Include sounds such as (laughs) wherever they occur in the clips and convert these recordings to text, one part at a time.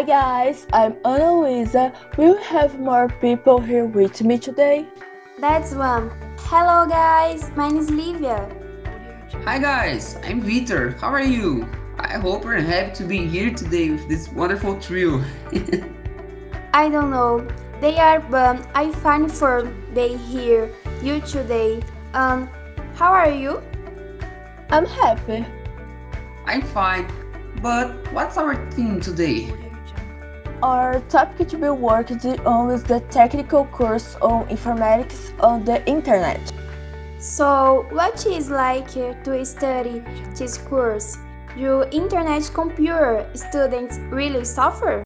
Hi guys, I'm Ana Luisa. Will you have more people here with me today? That's one. Hello guys, my name is Livia. Hi guys, I'm Vitor. How are you? I hope you're happy to be here today with this wonderful trio. (laughs) I don't know. They are, but I find for they here you today. Um, how are you? I'm happy. I'm fine. But what's our theme today? Our topic to be worked on is the technical course on informatics on the internet. So, what is like to study this course? Do internet computer students really suffer?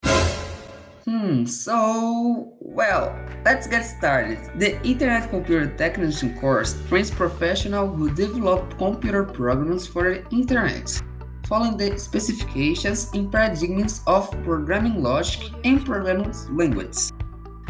Hmm, so, well, let's get started. The Internet Computer Technician course trains professionals who develop computer programs for the internet following the specifications and paradigms of programming logic and programming languages.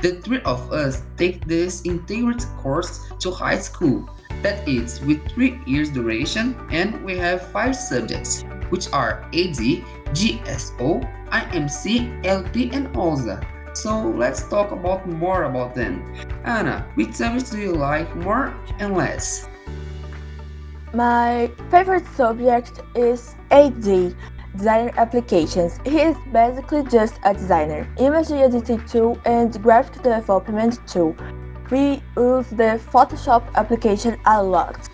The three of us take this integrated course to high school, that is, with three years duration, and we have five subjects, which are AD, GSO, IMC, LP, and OSA. So let's talk about more about them. Ana, which subjects do you like more and less? My favorite subject is AD, Designer Applications. He is basically just a designer, image editing tool and graphic development tool. We use the Photoshop application a lot.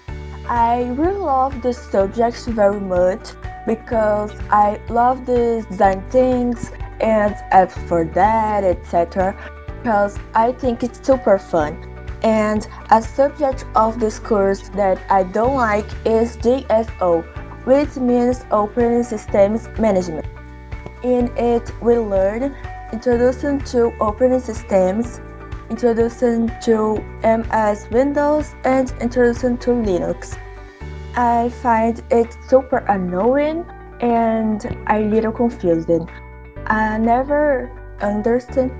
I really love the subject very much because I love the design things and apps for that, etc. Because I think it's super fun. And a subject of this course that I don't like is GSO, which means Operating Systems Management. In it, we learn Introduction to Operating Systems, Introduction to MS Windows, and Introduction to Linux. I find it super annoying and a little confusing. I never understand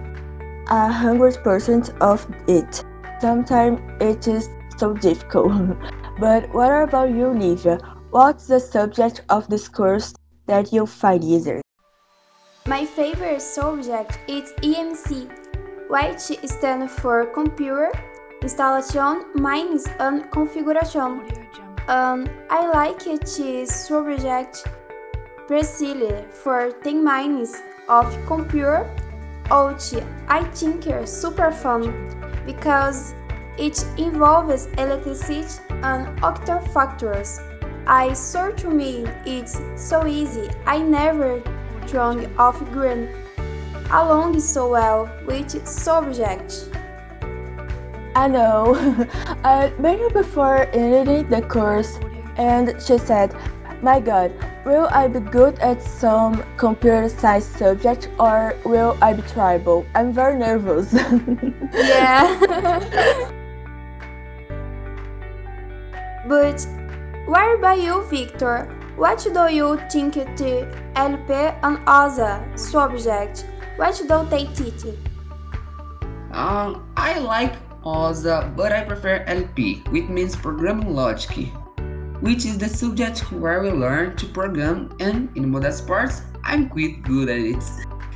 a hundred percent of it. Sometimes it is so difficult. (laughs) but what about you, Livia? What's the subject of this course that you find easier? My favorite subject is EMC, which stands for Computer Installation Minus and Configuration. Um, I like this subject precisely for 10 minutes of computer, which I think is super fun because it involves electricity and other factors. I saw to me it's so easy. I never thrown off green along so well with subject. I know. (laughs) I met her before entering the course and she said, My god, will I be good at some computer science subject or will I be tribal? I'm very nervous. (laughs) yeah. but what about you, Vitor? What do you think the LP and other subject? What do they teach? Um, I like OSA, but I prefer LP, which means programming logic, which is the subject where we learn to program, and in modest parts, I'm quite good at it.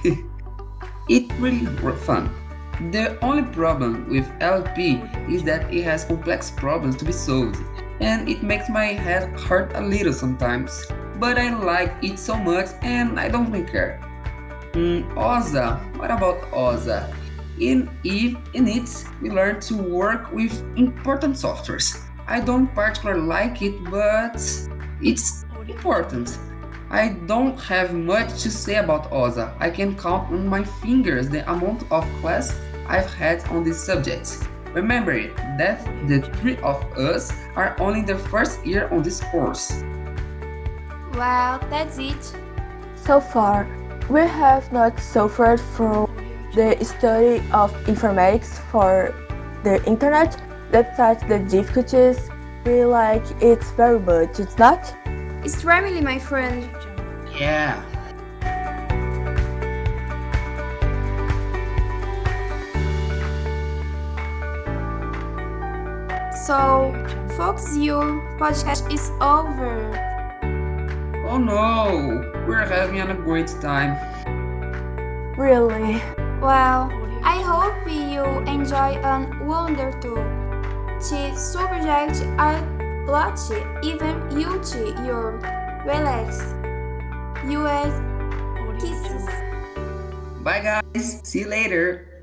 (laughs) it's really fun. The only problem with LP is that it has complex problems to be solved, and it makes my head hurt a little sometimes. But I like it so much and I don't really care. Mm, OSA, what about OSA? In in it, we learn to work with important softwares. I don't particularly like it, but it's important. I don't have much to say about OSA. I can count on my fingers the amount of class I've had on this subject. Remember that the three of us are only the first year on this course. Well, that's it. So far, we have not suffered from the study of informatics for the internet. Besides the difficulties, we like it very much, it's not? Extremely, my friend. Yeah. So, folks, your podcast is over. Oh no, we're having a great time. Really? Well, I hope you enjoy and wonder too. The subject are lot, even you your relax. US kisses. Bye guys, see you later.